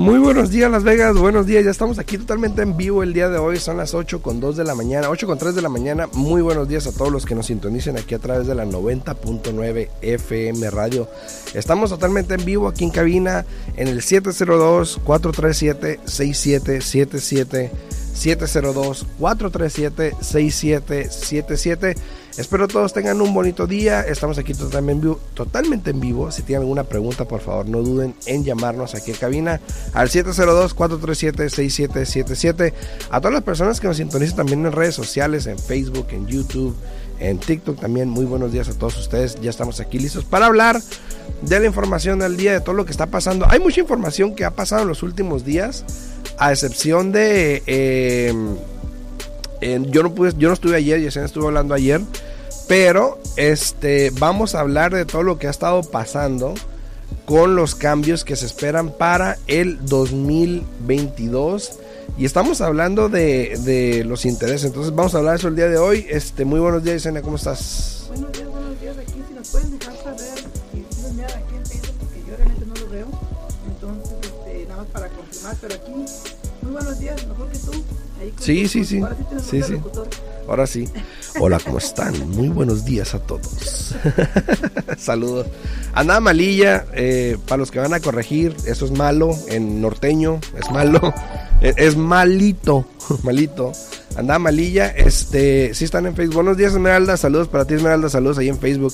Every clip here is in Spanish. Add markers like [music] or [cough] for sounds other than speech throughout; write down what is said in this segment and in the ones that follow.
Muy buenos días Las Vegas, buenos días, ya estamos aquí totalmente en vivo el día de hoy, son las 8 con 2 de la mañana, 8 con 3 de la mañana, muy buenos días a todos los que nos sintonicen aquí a través de la 90.9 FM Radio. Estamos totalmente en vivo aquí en cabina en el 702-437-6777. 702-437-6777. Espero todos tengan un bonito día. Estamos aquí totalmente en, vivo. Si tienen alguna pregunta, por favor, no duden en llamarnos aquí en cabina al 702-437-6777. A todas las personas que nos sintonizan también en redes sociales, en Facebook, en YouTube, en TikTok también. Muy buenos días a todos ustedes. Ya estamos aquí listos para hablar de la información del día, de todo lo que está pasando. Hay mucha información que ha pasado en los últimos días, a excepción de... Eh, yo no pude, yo no estuve ayer, Yesenia estuvo hablando ayer, pero este vamos a hablar de todo lo que ha estado pasando con los cambios que se esperan para el 2022 y estamos hablando de, de los intereses. Entonces vamos a hablar de eso el día de hoy. Este, muy buenos días, Yesenia, ¿cómo estás? Buenos días, buenos días. Aquí si nos pueden dejar saber nos miran aquí en Facebook porque yo realmente no lo veo. Entonces, este, nada más para confirmar, pero aquí muy buenos días, mejor que tú. Ahí Sí, sí, sí. Ahora sí, Sí, sí. Ahora sí. Hola, ¿cómo están? Muy buenos días a todos. [laughs] Saludos. Andaba malilla, eh, para los que van a corregir, eso es malo, en norteño, es malo, es, es malito, [laughs] malito. Andaba malilla, este, sí están en Facebook. Buenos días, Esmeralda, saludos para ti, Esmeralda, saludos ahí en Facebook.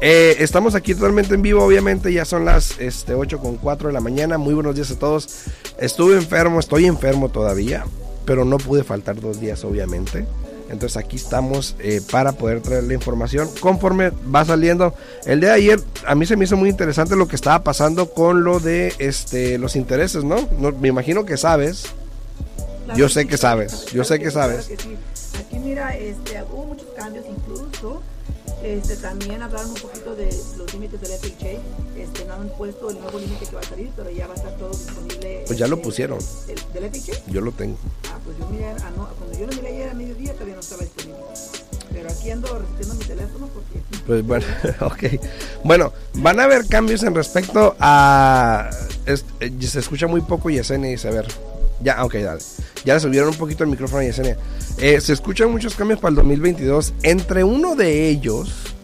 Eh, estamos aquí totalmente en vivo, obviamente, ya son las este, 8 con 4 de la mañana. Muy buenos días a todos. Estuve enfermo, estoy enfermo todavía, pero no pude faltar dos días, obviamente. Entonces aquí estamos eh, para poder traer la información conforme va saliendo. El día de ayer a mí se me hizo muy interesante lo que estaba pasando con lo de este los intereses, ¿no? No, me imagino que sabes. Claro Yo sé que sabes, yo sé que sabes. Aquí mira, este, hubo muchos cambios incluso. Este, también hablaron un poquito de los límites del FHA. Este, no han puesto el nuevo límite que va a salir, pero ya va a estar todo disponible. Pues ya lo este, pusieron. ¿Del, del FHA? Yo lo tengo. Ah, pues yo miré, ah, no, cuando yo lo miré ayer a mediodía todavía no estaba disponible. Pero aquí ando repitiendo mi teléfono porque... Pues bueno, [laughs] ok. Bueno, van a haber cambios en respecto a... es- eh, se escucha muy poco Yesenia a ver. Ya, ok, dale. Ya le subieron un poquito el micrófono a Yesenia. Eh, se escuchan muchos cambios para el 2022. Entre uno de ellos...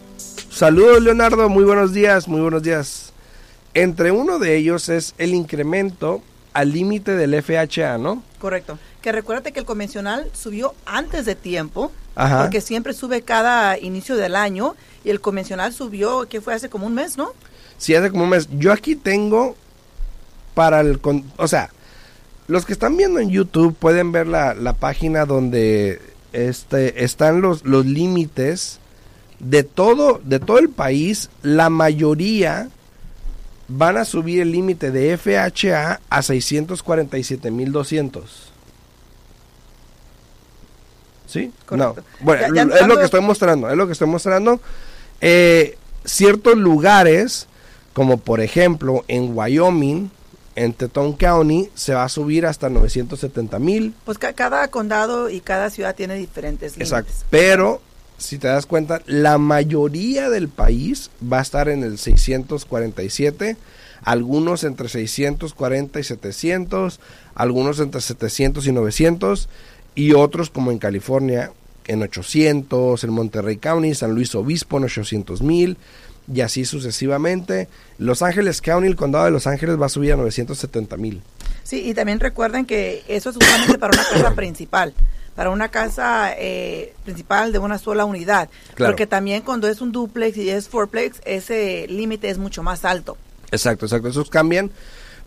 Saludos Leonardo, muy buenos días, muy buenos días. Entre uno de ellos es el incremento al límite del FHA, ¿no? Correcto. Que recuérdate que el convencional subió antes de tiempo, Ajá. porque siempre sube cada inicio del año, y el convencional subió, que fue hace como un mes, ¿no? Sí, hace como un mes. Yo aquí tengo para el... con- o sea, los que están viendo en YouTube pueden ver la, la página donde este, están los, los límites de todo, de todo el país. La mayoría van a subir el límite de FHA a 647.200. ¿Sí? Correcto. No. Bueno, Ya- ya es lo que estoy mostrando, es lo que estoy mostrando. Eh, ciertos lugares, como por ejemplo en Wyoming, en Teton County, se va a subir hasta 970 mil. Pues ca- cada condado y cada ciudad tiene diferentes límites. Exacto. Pero, si te das cuenta, la mayoría del país va a estar en el 647, algunos entre 640 y 700, algunos entre 700 y 900, y otros como en California en 800, en Monterrey County, San Luis Obispo en 800 mil, y así sucesivamente. Los Ángeles County, el condado de Los Ángeles, va a subir a 970 mil. Sí, y también recuerden que eso es usualmente para una casa [coughs] principal, para una casa eh, principal de una sola unidad. Claro. Porque también cuando es un duplex y es fourplex, ese límite es mucho más alto. Exacto, exacto, esos cambian.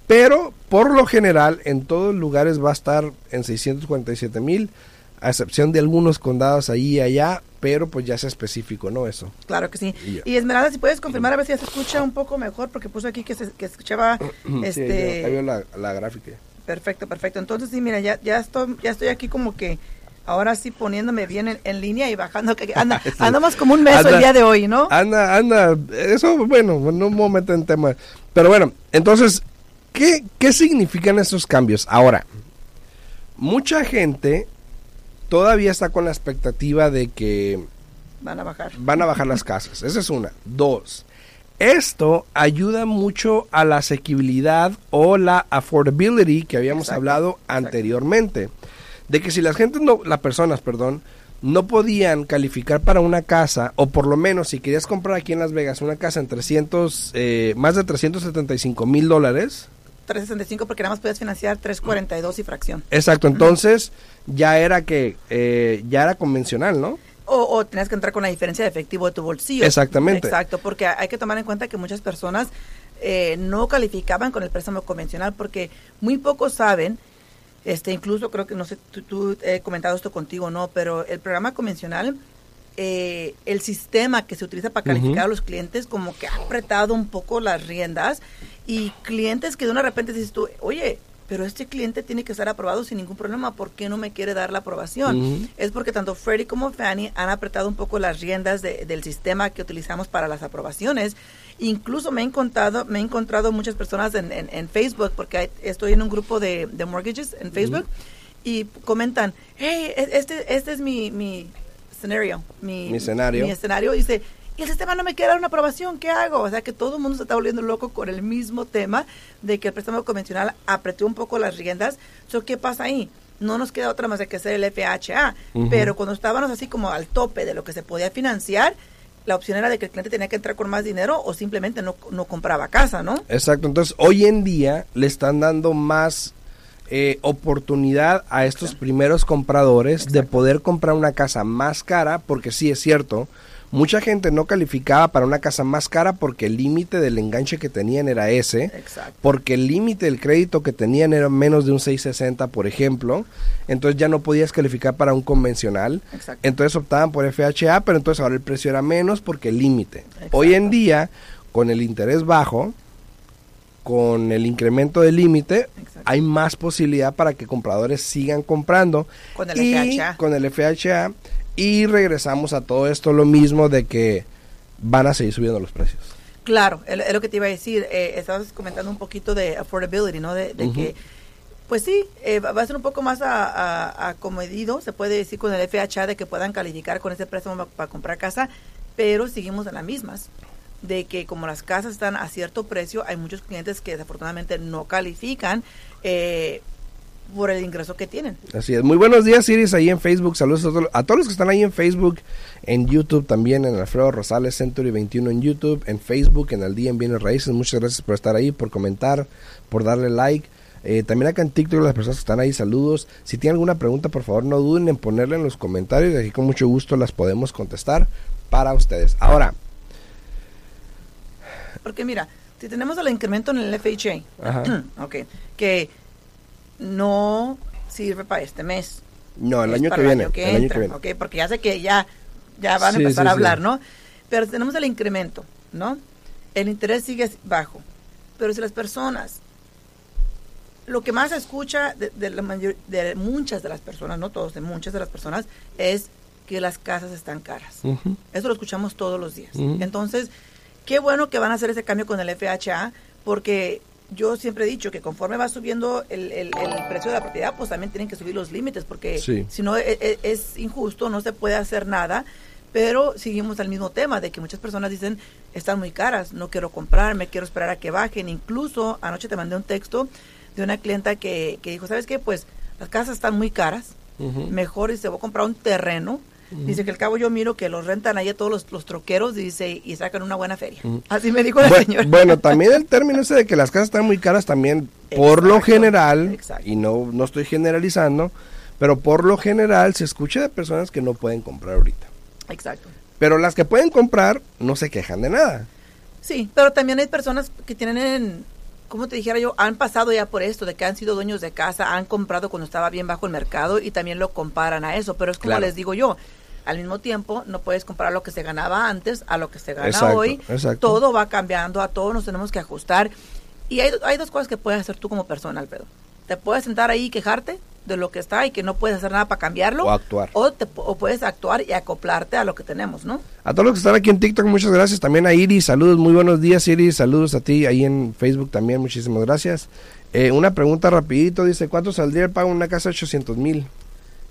Pero por lo general en todos lugares va a estar en 647 mil, a excepción de algunos condados ahí y allá, pero pues ya es específico, ¿no? Eso. Claro que sí. Y ya. Y Esmeralda, si puedes confirmar a ver si ya se escucha un poco mejor, porque puso aquí que se que escuchaba [clears throat] Sí, este ahí veo la, la gráfica. perfecto, perfecto. Entonces sí, mira, ya ya estoy ya estoy aquí como que ahora sí poniéndome bien en, en línea y bajando que anda, [laughs] Sí. andamos como un mes Anda- el día de hoy, ¿no? Anda, anda, eso, bueno, no me meter en tema. Pero bueno, entonces, ¿qué, ¿qué significan estos cambios? Ahora, mucha gente todavía está con la expectativa de que Van a bajar. Van a bajar las casas. Esa es una. Dos. Esto ayuda mucho a la asequibilidad o la affordability que habíamos Exacto, hablado exacto. anteriormente. De que si las gentes no, las personas, perdón, no podían calificar para una casa, o por lo menos si querías comprar aquí en Las Vegas una casa en 300, eh, más de 375 mil dólares, 365 porque nada más puedes financiar 342 y fracción. exacto, entonces ya era que, eh, ya era convencional, ¿no? O, o tenías que entrar con la diferencia de efectivo de tu bolsillo. Exactamente. Exacto, porque hay que tomar en cuenta que muchas personas eh, no calificaban con el préstamo convencional porque muy pocos saben, este incluso creo que, no sé, tú, tú he comentado esto contigo, ¿no? Pero el programa convencional, eh, el sistema que se utiliza para calificar Ujú. a los clientes como que ha apretado un poco las riendas y clientes que de una repente dices tú, oye, pero este cliente tiene que estar aprobado sin ningún problema, ¿por qué no me quiere dar la aprobación? Ujú. es porque tanto Freddie como Fannie han apretado un poco las riendas de- del sistema que utilizamos para las aprobaciones. Incluso me he encontrado, me he encontrado muchas personas en, en- en Facebook, porque hay- estoy en un grupo de, de mortgages en Facebook, y comentan, hey, e- este, este es mi, mi scenario, mi, Mi escenario. mi escenario, dice, y el sistema no me quiere dar una aprobación, ¿qué hago? O sea que todo el mundo se está volviendo loco con el mismo tema de que el préstamo convencional apretó un poco las riendas. So, ¿Qué pasa ahí? No nos queda otra más de que hacer el FHA, pero cuando estábamos así como al tope de lo que se podía financiar, la opción era de que el cliente tenía que entrar con más dinero o simplemente no, no compraba casa, ¿no? Exacto, entonces hoy en día le están dando más eh, oportunidad a estos primeros compradores de poder comprar una casa más cara, porque sí es cierto, mucha gente no calificaba para una casa más cara porque el límite del enganche que tenían era ese, Exacto. porque el límite del crédito que tenían era menos de un 660, por ejemplo, entonces ya no podías calificar para un convencional. Exacto. Entonces optaban por FHA, pero entonces ahora el precio era menos porque el límite. Hoy en día, con el interés bajo, con el incremento del límite, hay más posibilidad para que compradores sigan comprando. Con el y FHA. Con el FHA. Y regresamos a todo esto lo mismo de que van a seguir subiendo los precios. Claro, es lo que te iba a decir. Eh, estabas comentando un poquito de affordability, ¿no? De, que, pues sí, eh, va a ser un poco más a- a- acomedido, se puede decir, con el FHA de que puedan calificar con ese préstamo pa- para comprar casa, pero seguimos en las mismas. De que como las casas están a cierto precio, hay muchos clientes que desafortunadamente no califican eh, por el ingreso que tienen. Así es. Muy buenos días, Iris, ahí en Facebook. Saludos a, to- a todos los que están ahí en Facebook, en YouTube también, en Alfredo Rosales Century 21 en YouTube, en Facebook, en El Día en Bienes Raíces. Muchas gracias por estar ahí, por comentar, por darle like. Eh, también acá en TikTok, las personas que están ahí, saludos. Si tienen alguna pregunta, por favor, no duden en ponerla en los comentarios. Aquí con mucho gusto las podemos contestar para ustedes. Ahora, Porque mira, si tenemos el incremento en el FHA, Ajá. [clears throat] ok, que no sirve para este mes. no, el es año que viene. año que el año entra, que viene. ok, porque ya sé que ya, ya van a Sí, empezar sí, a sí. hablar, ¿no? Pero tenemos el incremento, ¿no? El interés sigue bajo. Pero si las personas, lo que más se escucha de, de la mayor- de muchas de las personas, no todos, de muchas de las personas, es que las casas están caras. Ujú. Eso lo escuchamos todos los días. Ujú. Entonces, qué bueno que van a hacer ese cambio con el FHA, porque yo siempre he dicho que conforme va subiendo el, el- el precio de la propiedad, pues también tienen que subir los límites, porque Sí. si no e- e- es, injusto, no se puede hacer nada. Pero seguimos al mismo tema de que muchas personas dicen, están muy caras, no quiero comprar, me quiero esperar a que bajen. Incluso anoche te mandé un texto de una clienta que, que dijo, ¿sabes qué? Pues las casas están muy caras, mejor y se va a comprar un terreno. Dice que al cabo yo miro que los rentan ahí a todos los, los troqueros dice, y sacan una buena feria. Así me dijo la Bueno, señora. bueno, también el [laughs] término ese de que las casas están muy caras también por lo general, exacto. y no, no estoy generalizando, pero por lo general se escucha de personas que no pueden comprar ahorita. Exacto. Pero las que pueden comprar no se quejan de nada. Sí, pero también hay personas que tienen, como te dijera yo, han pasado ya por esto, de que han sido dueños de casa, han comprado cuando estaba bien bajo el mercado y también lo comparan a eso. Pero es como Claro. les digo yo, al mismo tiempo no puedes comparar lo que se ganaba antes a lo que se gana Exacto, hoy. exacto. Todo va cambiando, a todos nos tenemos que ajustar. Y hay, hay dos cosas que puedes hacer tú como persona, Alfredo. Te puedes sentar ahí y quejarte de lo que está y que no puedes hacer nada para cambiarlo. O actuar. O, te, o puedes actuar y acoplarte a lo que tenemos, ¿no? A todos los que están aquí en TikTok, muchas gracias. También a Iris, saludos, muy buenos días Iris, saludos a ti ahí en Facebook también, muchísimas gracias. Eh, una pregunta rapidito, dice, ¿cuánto saldría el pago en una casa de 800 mil?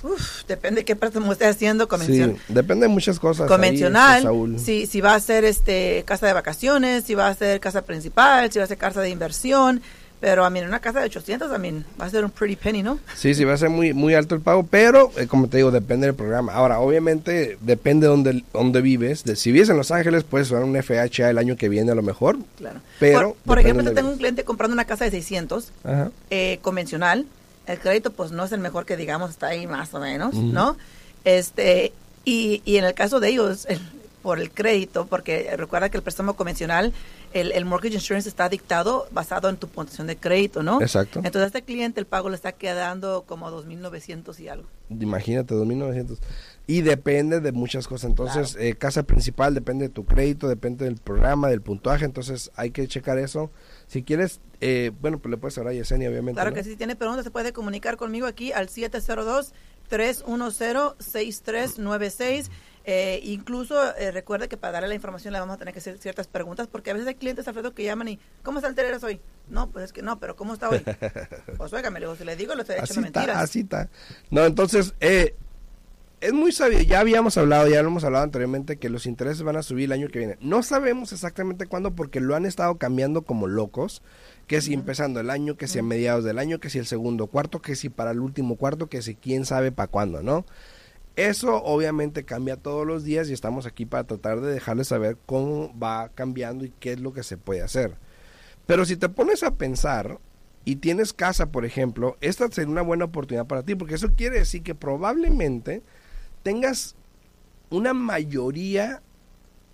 Uf, depende de qué préstamo esté haciendo convencional. Sí, depende de muchas cosas. Convencional, ahí, este, Saúl. si, si va a ser este casa de vacaciones, si va a ser casa principal, si va a ser casa de inversión, pero a mí una casa de 800 a mí va a ser un pretty penny, ¿no? Sí, sí, va a ser muy, muy alto el pago, pero eh, como te digo, depende del programa. Ahora, obviamente, depende de dónde, dónde vives. De, si vives en Los Ángeles, puedes usar un FHA el año que viene a lo mejor. Claro. Pero, por, por ejemplo, tengo un cliente comprando una casa de 600, Ajá. eh, convencional. El crédito, pues no es el mejor que digamos, está ahí más o menos, ¿no? Este, y, y en el caso de ellos, el- por el crédito, porque recuerda que el préstamo convencional, el, el mortgage insurance está dictado basado en tu puntuación de crédito, ¿no? Exacto. Entonces a este cliente el pago le está quedando como 2.900 y algo. Imagínate, 2.900. Y depende de muchas cosas. Entonces, eh, casa principal depende de tu crédito, depende del programa, del puntuaje. Entonces, hay que checar eso. Si quieres, eh, bueno, pues le puedes hablar a Yesenia, obviamente. Claro ¿no? que sí, si tiene preguntas se puede comunicar conmigo aquí al 702-310-6396. Eh, incluso eh, recuerde que para darle la información le vamos a tener que hacer ciertas preguntas porque a veces hay clientes, Alfredo, que llaman y ¿cómo está el Teleras hoy? No, pues es que no, pero ¿cómo está hoy? [laughs] pues óigame, le digo, si le digo, le estoy echando mentiras. así está. No, entonces, eh, es muy sabio. Ya habíamos hablado, ya lo hemos hablado anteriormente, que los intereses van a subir el año que viene. No sabemos exactamente cuándo, porque lo han estado cambiando como locos. Que si empezando el año, que si a mediados del año, que si el segundo cuarto, que si para el último cuarto, que si quién sabe para cuándo, ¿no? Eso obviamente cambia todos los días y estamos aquí para tratar de dejarles saber cómo va cambiando y qué es lo que se puede hacer. Pero si te pones a pensar y tienes casa, por ejemplo, esta sería una buena oportunidad para ti, porque eso quiere decir que probablemente tengas una mayoría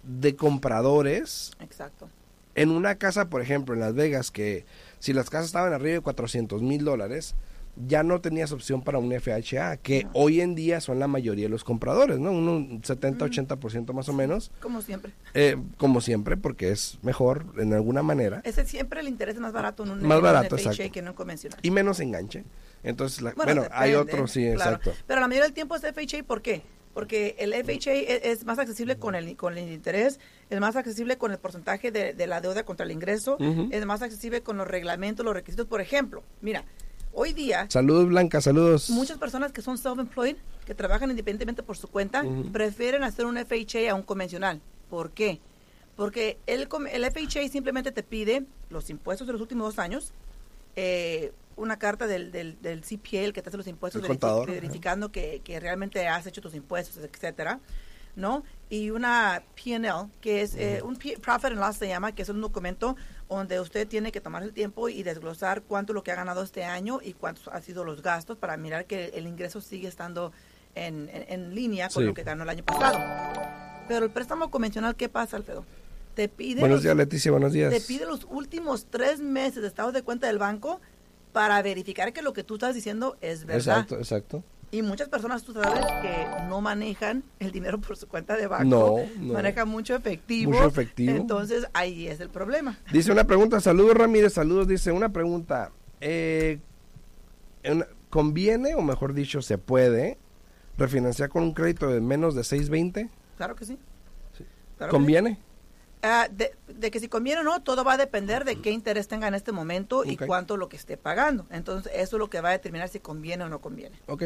de compradores Exacto. en una casa, por ejemplo, en Las Vegas, que si las casas estaban arriba de 400 mil dólares, ya no tenías opción para un FHA, que No. hoy en día son la mayoría de los compradores, ¿no? Un 70-80% más o menos, Como siempre. eh, como siempre, porque es mejor en alguna manera Ese siempre el interés es más barato en un, Más en barato, FHA que en un convencional. y menos enganche. Entonces, la- bueno, depende, hay otros, sí, claro. exacto. Pero la mayoría del tiempo es FHA, ¿por qué? Porque el FHA es, es más accesible con el, con el interés, es más accesible con el porcentaje de, de la deuda contra el ingreso, es más accesible con los reglamentos, los requisitos. Por ejemplo, mira, hoy día Saludos, Blanca, saludos. muchas personas que son self-employed, que trabajan independientemente por su cuenta, prefieren hacer un FHA a un convencional. ¿Por qué? Porque el, el FHA simplemente te pide los impuestos de los últimos dos años, eh, una carta del, del, del CPA, el que te hace los impuestos, verificando que, que realmente has hecho tus impuestos, etcétera, ¿no? Y una P&L, que es eh, un P- Profit and Loss se llama, que es un documento donde usted tiene que tomar el tiempo y desglosar cuánto lo que ha ganado este año y cuántos han sido los gastos para mirar que el ingreso sigue estando en, en- en línea con Sí. lo que ganó el año pasado. Pero el préstamo convencional, ¿qué pasa, Alfredo? Te pide Buenos los- días, Leticia, buenos días. te pide los últimos tres meses de estado de cuenta del banco para verificar que lo que tú estás diciendo es verdad. Exacto, exacto. Y muchas personas, tú sabes, que no manejan el dinero por su cuenta de banco. No, no. Manejan mucho efectivo. Mucho efectivo. Entonces, ahí es el problema. Dice una pregunta, saludos Ramírez, saludos, dice una pregunta, eh, en- ¿conviene o mejor dicho se puede refinanciar con un crédito de menos de 620? Claro que sí. Sí. Claro que sí. ¿Conviene? Ah, de, de que si conviene o no, todo va a depender de qué interés tenga en este momento y cuánto lo que esté pagando. Entonces, eso es lo que va a determinar si conviene o no conviene. Ok,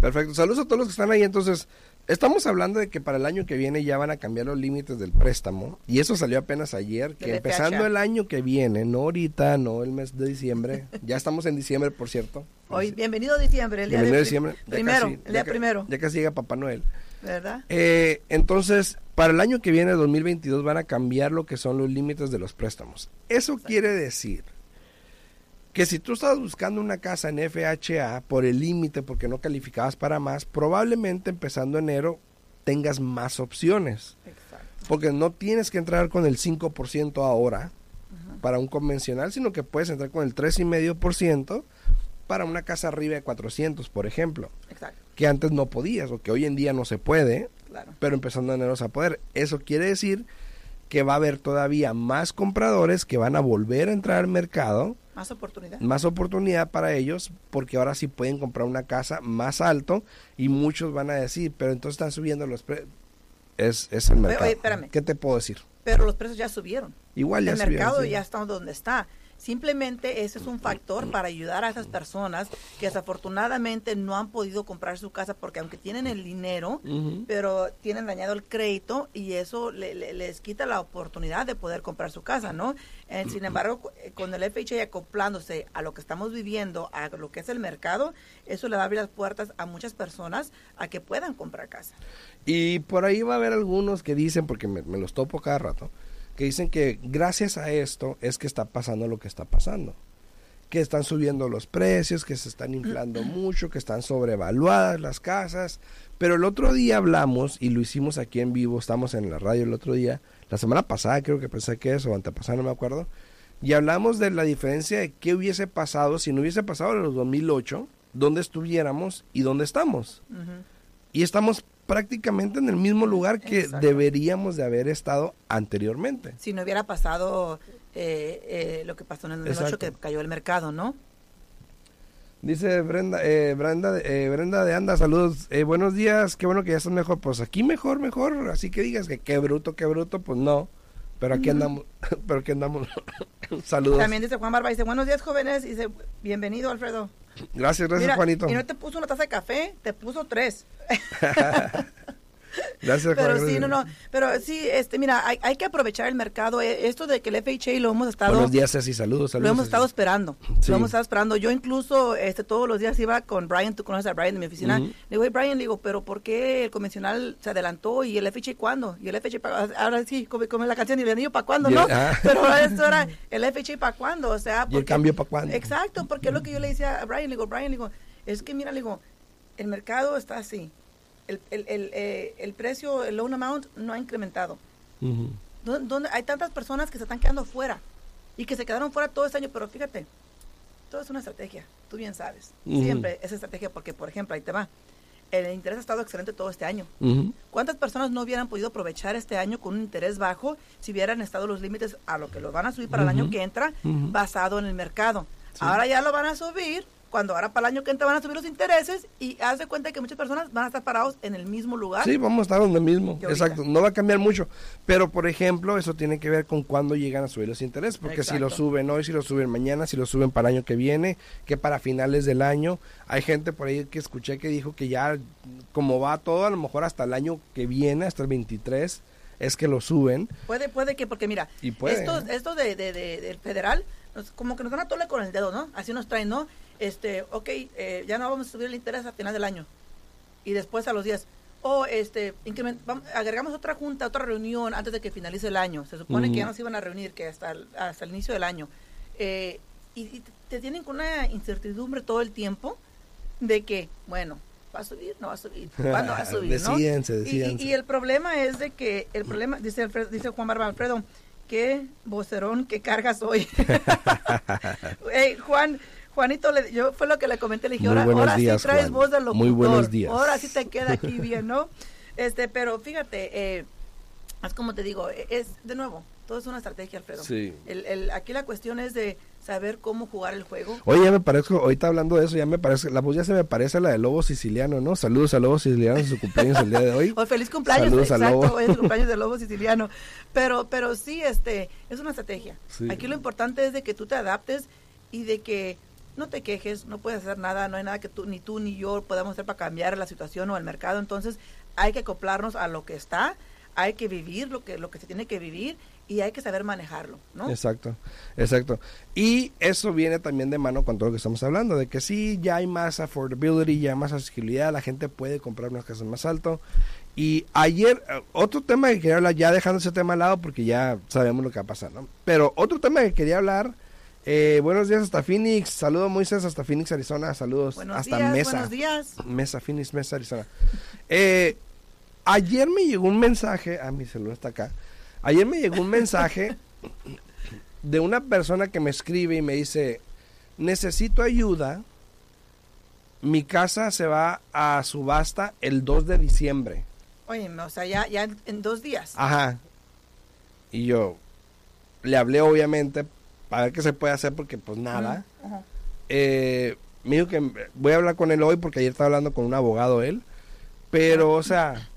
perfecto. Saludos a todos los que están ahí. Entonces, estamos hablando de que para el año que viene ya van a cambiar los límites del préstamo. Y eso salió apenas ayer, que empezando el año que viene, no ahorita, no el mes de diciembre. ya estamos en diciembre, por cierto. Hoy, bienvenido a diciembre. El día Bienvenido de a diciembre. Ya Primero, casi- el ya día ca- primero, Ya casi llega Papá Noel. ¿verdad? Eh, entonces, para el año que viene, 2022, van a cambiar lo que son los límites de los préstamos. Eso quiere decir que si tú estabas buscando una casa en FHA por el límite, porque no calificabas para más, probablemente empezando enero tengas más opciones. Exacto. Porque no tienes que entrar con el 5% ahora para un convencional, sino que puedes entrar con el 3,5% para una casa arriba de 400, por ejemplo, Exacto. que antes no podías o que hoy en día no se puede Claro. pero empezando enero a poder. Eso quiere decir que va a haber todavía más compradores que van a volver a entrar al mercado, Más oportunidad. más oportunidad para ellos, porque ahora sí pueden comprar una casa más alto y muchos van a decir, pero entonces están subiendo los precios. Es, es el mercado. oye, espérame. ¿Qué te puedo decir? Pero los precios ya subieron. Igual ya el subieron, mercado sí. ya está donde está. Simplemente ese es un factor para ayudar a esas personas que desafortunadamente no han podido comprar su casa porque aunque tienen el dinero, pero tienen dañado el crédito y eso les quita la oportunidad de poder comprar su casa, ¿no? Eh, sin embargo, eh, con el FHA acoplándose a lo que estamos viviendo, a lo que es el mercado, eso le va a abrir las puertas a muchas personas a que puedan comprar casa. Y por ahí va a haber algunos que dicen, porque me, me los topo cada rato, que dicen que gracias a esto es que está pasando lo que está pasando. Que están subiendo los precios, que se están inflando [clears throat] mucho, que están sobrevaluadas las casas. Pero el otro día hablamos, y lo hicimos aquí en vivo, estamos en la radio el otro día, la semana pasada creo que pensé que eso, o antepasada, no me acuerdo, y hablamos de la diferencia de qué hubiese pasado si no hubiese pasado en los 2008, dónde estuviéramos y dónde estamos. Y estamos prácticamente en el mismo lugar que deberíamos de haber estado anteriormente. Si no hubiera pasado eh, eh, lo que pasó en el 2008, que cayó el mercado, ¿no? Dice Brenda, eh, Brenda, eh, Brenda de Anda, saludos, buenos días, qué bueno que ya estás mejor, pues aquí mejor, mejor, así que digas que qué bruto, qué bruto, pues no, [laughs] pero aquí andamos, pero aquí andamos, [coughs] saludos. También dice Juan Barba, dice buenos días jóvenes, dice bienvenido Alfredo. Gracias, gracias Juanito. Y no te puso una taza de café, te puso tres. [laughs] [laughs] Gracias, Pero sí, no, no. Pero sí, este, mira, hay, que aprovechar el mercado. Eh, esto de que el FHA lo hemos estado. Buenos días, Ceci, saludos, saludos. Lo hemos estado esperando. Lo hemos estado esperando. Yo incluso, este, todos los días iba con Brian, tú conoces a Brian de mi oficina. Le digo, hey, Brian, digo, pero ¿por qué el convencional se adelantó y el FHA cuándo? Y el FHA, ahora sí, como, la canción, y el anillo para cuándo, ¿no? [laughs] Ah. Pero esto era el FHA para cuándo, o sea. ¿Y el cambio para cuándo? Exacto, porque es lo que yo le decía a Brian, le digo, Brian, le digo, es que mira, le digo, el mercado está así el, el, el, eh, el precio, el loan amount no ha incrementado. donde, hay tantas personas que se están quedando fuera y que se quedaron fuera todo este año, pero fíjate, todo es una estrategia, tú bien sabes. Siempre es estrategia porque, por ejemplo, ahí te va. El interés ha estado excelente todo este año. ¿Cuántas personas no hubieran podido aprovechar este año con un interés bajo si hubieran estado los límites a lo que lo van a subir para el año que entra basado en el mercado? Ahora ya lo van a subir cuando ahora para el año que entra van a subir los intereses y haz de cuenta que muchas personas van a estar parados en el mismo lugar. Sí, vamos a estar donde mismo, exacto, no va a cambiar mucho, pero por ejemplo, eso tiene que ver con cuándo llegan a subir los intereses, porque si lo suben hoy, si lo suben mañana, si lo suben para el año que viene, que para finales del año, hay gente por ahí que escuché que dijo que ya como va todo, a lo mejor hasta el año que viene, hasta el 23, es que lo suben. Puede, puede que, porque mira, esto, esto de, de, del federal, como que nos dan a tole con el dedo, ¿no? Así nos traen, ¿no? Este, ok, eh, ya no vamos a subir el interés a final del año. Y después a los días, o oh, este, agregamos otra junta, otra reunión antes de que finalice el año. Se supone que ya no se iban a reunir, que hasta el, hasta el inicio del año. Eh, y, te tienen con una incertidumbre todo el tiempo de que, bueno, va a subir, no va a subir, ¿cuándo va a [laughs] subir? ¿no? Y, el problema es de que, el problema, dice, dice Juan Barba Alfredo, qué vocerón que cargas hoy. [laughs] Juan, Juanito, le, yo fue lo que le comenté, le dije, ahora, ahora sí traes voz de locutor. Muy buenos días. Ahora sí te queda aquí [laughs] bien, ¿no? Este, pero fíjate, eh, es como te digo, e, es de nuevo, todo es una estrategia, Alfredo. Sí. El, el, aquí la cuestión es de saber cómo jugar el juego. Oye, ya me parezco, ahorita hablando de eso, ya me parece, la voz ya se me parece a la de Lobo Siciliano, ¿no? Saludos a Lobo Siciliano en su cumpleaños el día de hoy. [laughs] O feliz cumpleaños, Saludos exacto, a Lobo. es el [laughs] cumpleaños de Lobo Siciliano. Pero, pero sí, este, es una estrategia. Aquí lo importante es de que tú te adaptes y de que no te quejes, no puedes hacer nada, no hay nada que tú, ni tú ni yo podamos hacer para cambiar la situación o el mercado, entonces hay que acoplarnos a lo que está, hay que vivir lo que, lo que se tiene que vivir y hay que saber manejarlo, ¿no? Exacto, exacto. Y eso viene también de mano con todo lo que estamos hablando, de que sí, ya hay más affordability, ya hay más accesibilidad, la gente puede comprar unas casas más alto. Y ayer, eh, otro tema que quería hablar, ya dejando ese tema al lado porque ya sabemos lo que va a pasar, ¿no? Pero otro tema que quería hablar eh, buenos días hasta Phoenix. Saludos Moisés hasta Phoenix, Arizona. Saludos hasta Mesa. Buenos días. Mesa, Phoenix, Mesa, Arizona. Eh, ayer me llegó un mensaje, ah, mi celular está acá. Ayer me llegó un mensaje [laughs] de una persona que me escribe y me dice, necesito ayuda. Mi casa se va a subasta el 2 de diciembre. Oye, o sea, ya, ya en dos días. Ajá. Y yo le hablé obviamente para ver qué se puede hacer porque pues nada. Eh, me dijo que voy a hablar con él hoy porque ayer estaba hablando con un abogado él, pero o sea...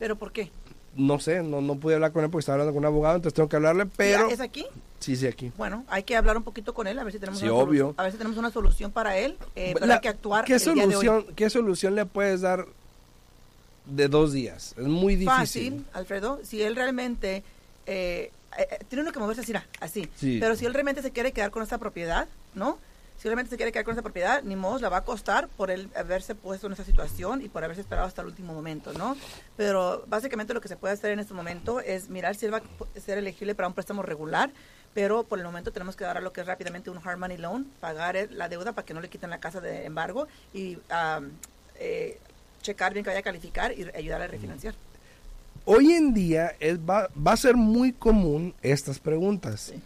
¿Pero por qué? no sé, no, no pude hablar con él porque estaba hablando con un abogado, entonces tengo que hablarle, pero... ¿Es aquí? Sí, sí, aquí. Bueno, hay que hablar un poquito con él, a ver si tenemos, Sí, una, obvio. solución, a ver si tenemos una solución para él, eh, pero La- hay que actuar ¿qué el día de hoy. solución, ¿Qué solución le puedes dar de dos días? Es muy difícil. Fácil, Alfredo, si él realmente... eh, eh, eh, tiene uno que moverse así, así. Sí. Pero si él realmente se quiere quedar con esta propiedad, ¿no? Si realmente se quiere quedar con esta propiedad, ni modo, la va a costar por él haberse puesto en esa situación y por haberse esperado hasta el último momento, ¿no? Pero básicamente lo que se puede hacer en este momento es mirar si él va a ser elegible para un préstamo regular, pero por el momento tenemos que dar a lo que es rápidamente un hard money loan, pagar el- la deuda para que no le quiten la casa de embargo y am, eh, checar bien que vaya a calificar y ayudarle a refinanciar. Hoy en día es, va, va a ser muy común estas preguntas. Sí.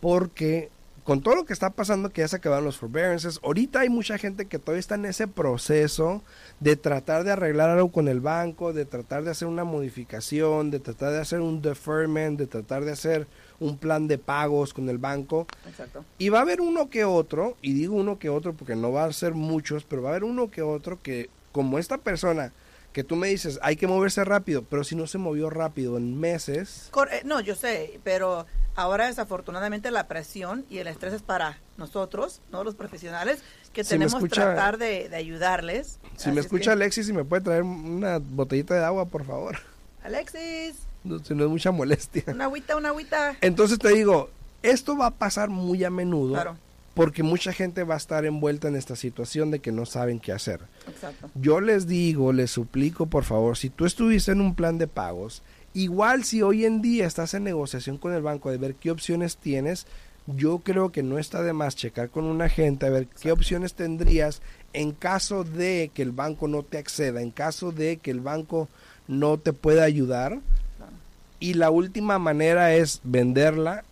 Porque con todo lo que está pasando, que ya se acabaron los forbearances, ahorita hay mucha gente que todavía está en ese proceso de tratar de arreglar algo con el banco, de tratar de hacer una modificación, de tratar de hacer un deferment, de tratar de hacer un plan de pagos con el banco. Exacto. Y va a haber uno que otro, y digo uno que otro porque no va a ser muchos, pero va a haber uno que otro que, como esta persona, que tú me dices, hay que moverse rápido, pero si no se movió rápido en meses, eh, no, yo sé, pero ahora desafortunadamente la presión y el estrés es para nosotros, no los profesionales, que Si tenemos que tratar de, de ayudarles. si Así me es escucha que- Alexis, si me puede traer una botellita de agua, por favor, Alexis, no, si no es mucha molestia. una agüita, una agüita. Entonces te digo, esto va a pasar muy a menudo, Claro, porque mucha gente va a estar envuelta en esta situación de que no saben qué hacer. exacto. Yo les digo, les suplico por favor, si tú estuviste en un plan de pagos, igual si hoy en día estás en negociación con el banco de ver qué opciones tienes, yo creo que no está de más checar con un agente a ver qué opciones tendrías en caso de que el banco no te acceda, en caso de que el banco no te pueda ayudar. Claro. Y la última manera es venderla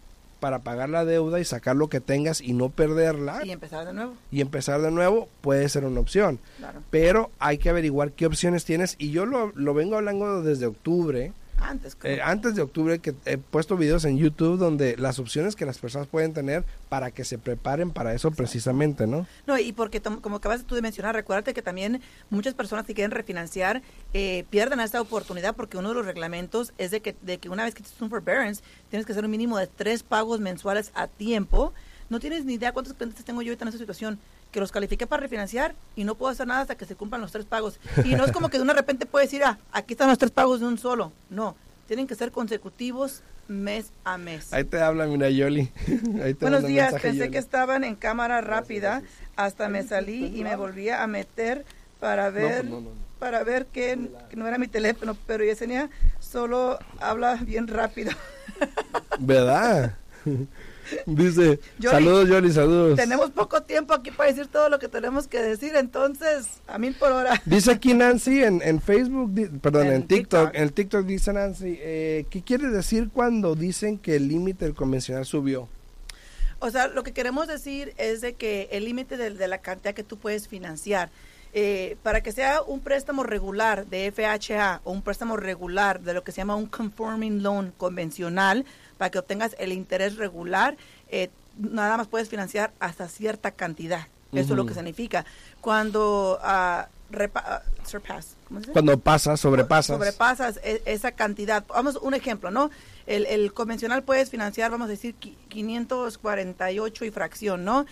para pagar la deuda y sacar lo que tengas y no perderla. Y empezar de nuevo, y empezar de nuevo puede ser una opción. Claro. pero hay que averiguar qué opciones tienes. Y yo lo, lo vengo hablando desde octubre, Antes, eh, antes de octubre que he puesto videos en YouTube donde las opciones que las personas pueden tener para que se preparen para eso precisamente, ¿no? No, y porque como acabas tú de mencionar, recuérdate que también muchas personas que quieren refinanciar eh, pierden esta oportunidad porque uno de los reglamentos es de que, de que una vez que tienes un forbearance, tienes que hacer un mínimo de tres pagos mensuales a tiempo. No tienes ni idea cuántos clientes tengo yo ahorita en esta situación que los califiqué para refinanciar y no puedo hacer nada hasta que se cumplan los tres pagos. Y no es como que de una repente puedes decir, ah, aquí están los tres pagos de un solo. No, tienen que ser consecutivos mes a mes. Ahí te habla, mira, Yoli. [laughs] Ahí te Buenos días, mensaje, pensé Yoli. que estaban en cámara rápida, hasta me salí y me volví a meter para ver, no, no, no. para ver que, que no era mi teléfono, pero Yesenia solo habla bien rápido. ¿Verdad? [laughs] [laughs] Dice, Yoli, saludos, Yoli, saludos. Tenemos poco tiempo aquí para decir todo lo que tenemos que decir, entonces, a mil por hora. [laughs] Dice aquí Nancy en, en Facebook, di- perdón, en, En TikTok, TikTok. en TikTok dice Nancy, eh, ¿qué quiere decir cuando dicen que el límite del convencional subió? O sea, lo que queremos decir es de que el límite de, de la cantidad que tú puedes financiar, eh, para que sea un préstamo regular de FHA o un préstamo regular de lo que se llama un conforming loan convencional, para que obtengas el interés regular, eh, nada más puedes financiar hasta cierta cantidad. Eso es lo que significa. Cuando ah, repa- ah, surpass, ¿cómo se dice? Cuando pasas, sobrepasas. sobrepasas e- esa cantidad. Vamos, un ejemplo, ¿no? El, el convencional puedes financiar, vamos a decir, qui- 548 y fracción, ¿no?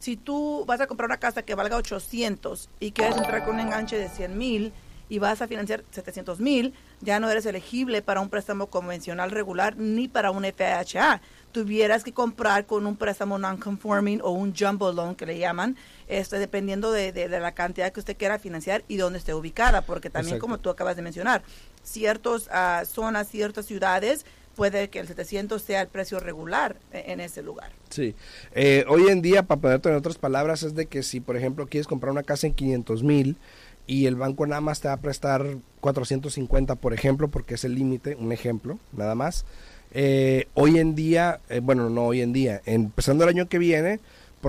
Si tú vas a comprar una casa que valga 800 y quieres entrar con un enganche de 100 mil y vas a financiar 700 mil, ya no eres elegible para un préstamo convencional regular ni para un FHA. Tuvieras que comprar con un préstamo non-conforming o un jumbo loan que le llaman, este, dependiendo de, de- de la cantidad que usted quiera financiar y dónde esté ubicada, porque también Exacto. como tú acabas de mencionar, ciertas zonas, ciertas ciudades, puede que el 700 sea el precio regular e- en ese lugar. Sí. Eh, hoy en día, para ponerte en otras palabras, es de que si, por ejemplo, quieres comprar una casa en 500 mil y el banco nada más te va a prestar 450, por ejemplo, porque es el límite, un ejemplo, nada más. Eh, hoy en día, eh, bueno, no hoy en día, empezando el año que viene,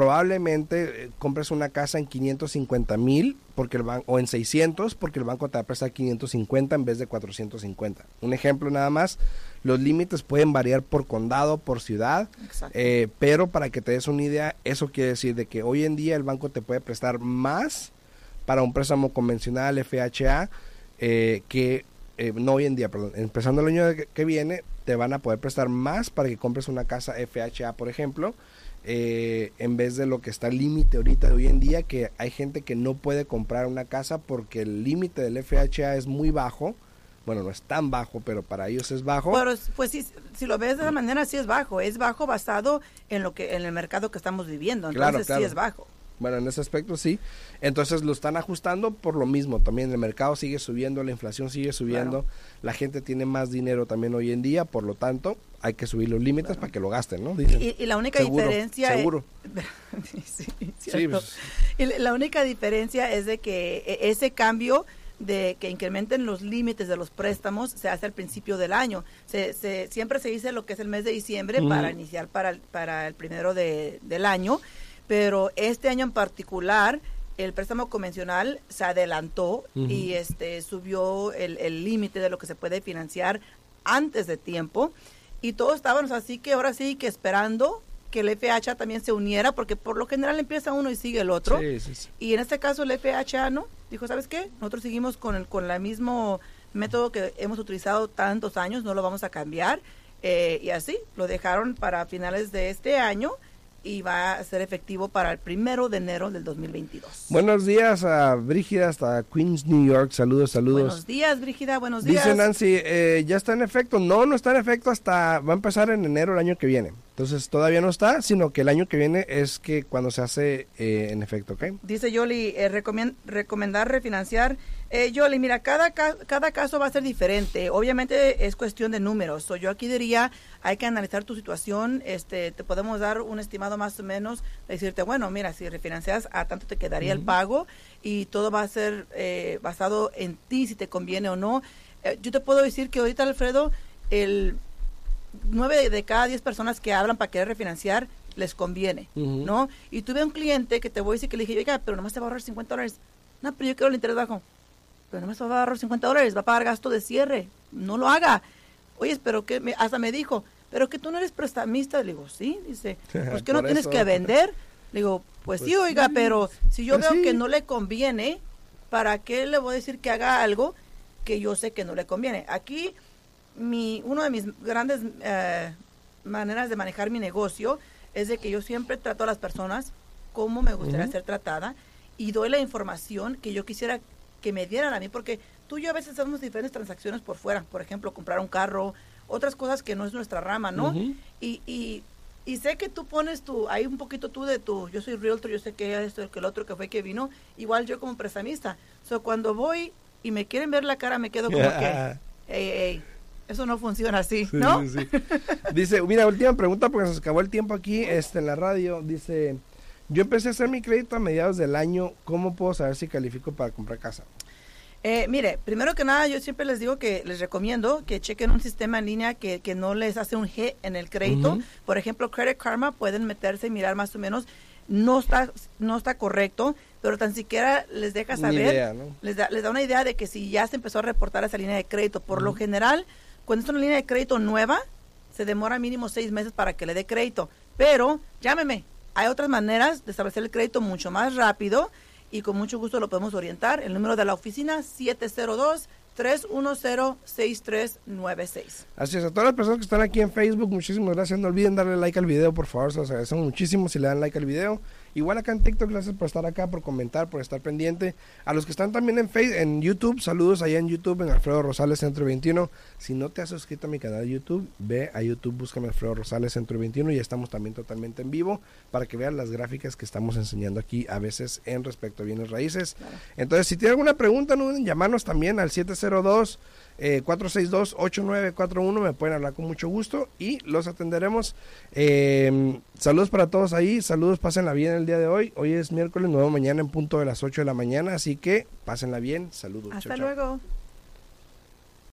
probablemente eh, compres una casa en 550 mil porque el ban- o en 600 porque el banco te va a prestar 550 en vez de 450. Un ejemplo nada más, los límites pueden variar por condado, por ciudad, eh, pero para que te des una idea, eso quiere decir de que hoy en día el banco te puede prestar más para un préstamo convencional FHA eh, que eh, no hoy en día, perdón, empezando el año que, que viene, te van a poder prestar más para que compres una casa FHA, por ejemplo, eh, en vez de lo que está el límite ahorita de hoy en día, que hay gente que no puede comprar una casa porque el límite del FHA es muy bajo. Bueno, no es tan bajo, pero para ellos es bajo. Pero, pues si, si lo ves de esa manera, sí es bajo. Es bajo basado en lo que en el mercado que estamos viviendo. Entonces Claro, claro. sí es bajo. Bueno, en ese aspecto sí. Entonces lo están ajustando por lo mismo. También el mercado sigue subiendo, la inflación sigue subiendo, la gente tiene más dinero también hoy en día, por lo tanto hay que subir los límites para que lo gasten, ¿no? Dicen. Y, y la única Seguro, diferencia es- seguro. [laughs] sí, Sí, cierto. pues. Y la- única diferencia es de que e- ese cambio de que incrementen los límites de los préstamos se hace al principio del año. Se, se- siempre se dice lo que es el mes de diciembre para iniciar para el, para el primero de- del año, pero este año en particular el préstamo convencional se adelantó y este subió el el límite de lo que se puede financiar antes de tiempo. Y todos estábamos así que ahora sí que esperando que el FHA también se uniera porque por lo general empieza uno y sigue el otro. Sí, sí, sí. y en este caso el FHA no dijo sabes qué nosotros seguimos con el con el mismo método que hemos utilizado tantos años no lo vamos a cambiar eh, y así lo dejaron para finales de este año y va a ser efectivo para el primero de enero del 2022 Buenos días a Brígida hasta Queens, New York. Saludos, saludos. buenos días Brígida buenos días Dice Nancy, eh, ya está en efecto. No, no está en efecto hasta, va a empezar en enero el año que viene. Entonces todavía no está, sino que el año que viene es que cuando se hace eh, en efecto, ¿ok? Dice Yoli, eh, recomendar refinanciar. Eh, Yoli, mira, cada, ca- cada caso va a ser diferente. Obviamente es cuestión de números. So, yo aquí diría, hay que analizar tu situación. Este, te podemos dar un estimado más o menos, decirte, bueno, mira, si refinancias, a tanto te quedaría el pago y todo va a ser eh, basado en ti, si te conviene o no. Eh, yo te puedo decir que ahorita, Alfredo, el nueve de cada diez personas que hablan para querer refinanciar les conviene. ¿no? Y tuve un cliente que te voy a decir que le dije, oiga, pero nomás te va a ahorrar 50 dólares. No, pero yo quiero el interés bajo. Pero nomás te va a ahorrar 50 dólares, va a pagar gasto de cierre. No lo haga. Oye, pero que me, hasta me dijo, pero que tú no eres prestamista. Le digo, sí, dice, [laughs] pues que no tienes eso. que vender. Le digo, pues, Pues sí, oiga, sí. pero si yo Pues veo sí. que no le conviene, ¿para qué le voy a decir que haga algo que yo sé que no le conviene? Aquí, mi, uno de mis grandes eh, maneras de manejar mi negocio es de que yo siempre trato a las personas como me gustaría ser tratada y doy la información que yo quisiera que me dieran a mí, porque tú y yo a veces hacemos diferentes transacciones por fuera, por ejemplo, comprar un carro, otras cosas que no es nuestra rama, ¿no? Y, y, y sé que tú pones tu, hay un poquito tú de tu, yo soy realtor, yo sé que esto, que el otro que fue que vino, igual yo como prestamista. So, cuando voy y me quieren ver la cara, me quedo como que, [laughs] ey, ey, eso no funciona así, Sí, ¿no? sí, sí. Dice, mira, última pregunta porque se nos acabó el tiempo aquí este, en la radio. Dice, yo empecé a hacer mi crédito a mediados del año. ¿Cómo puedo saber si califico para comprar casa? Eh, mire, primero que nada, yo siempre les digo que les recomiendo que chequen un sistema en línea que, que no les hace un hit en el crédito. Por ejemplo, Credit Karma pueden meterse y mirar más o menos. No está, no está correcto, pero tan siquiera les deja saber, idea, ¿no? les, da, les da una idea de que si ya se empezó a reportar esa línea de crédito. Por lo general, cuando es una línea de crédito nueva, se demora mínimo seis meses para que le dé crédito. Pero llámeme, hay otras maneras de establecer el crédito mucho más rápido y con mucho gusto lo podemos orientar. El número de la oficina 702-310-6396. Así es, a todas las personas que están aquí en Facebook, muchísimas gracias. No olviden darle like al video, por favor, se los agradecemos muchísimo si le dan like al video. Igual acá en TikTok, gracias por estar acá, por comentar, por estar pendiente. A los que están también en Facebook, en YouTube, saludos allá en YouTube, en Alfredo Rosales Centro 21. Si no te has suscrito a mi canal de YouTube, ve a YouTube, búscame Alfredo Rosales Centro 21 y estamos también totalmente en vivo para que veas las gráficas que estamos enseñando aquí a veces en respecto a bienes raíces. Entonces, si tiene alguna pregunta, no duden llamarnos también al 702 eh, 462-8941. Me pueden hablar con mucho gusto y los atenderemos. Eh, saludos para todos ahí. Saludos, pásenla bien el día de hoy. Hoy es miércoles, nuevo mañana en punto de las 8 de la mañana. Así que pásenla bien. Saludos. Hasta luego.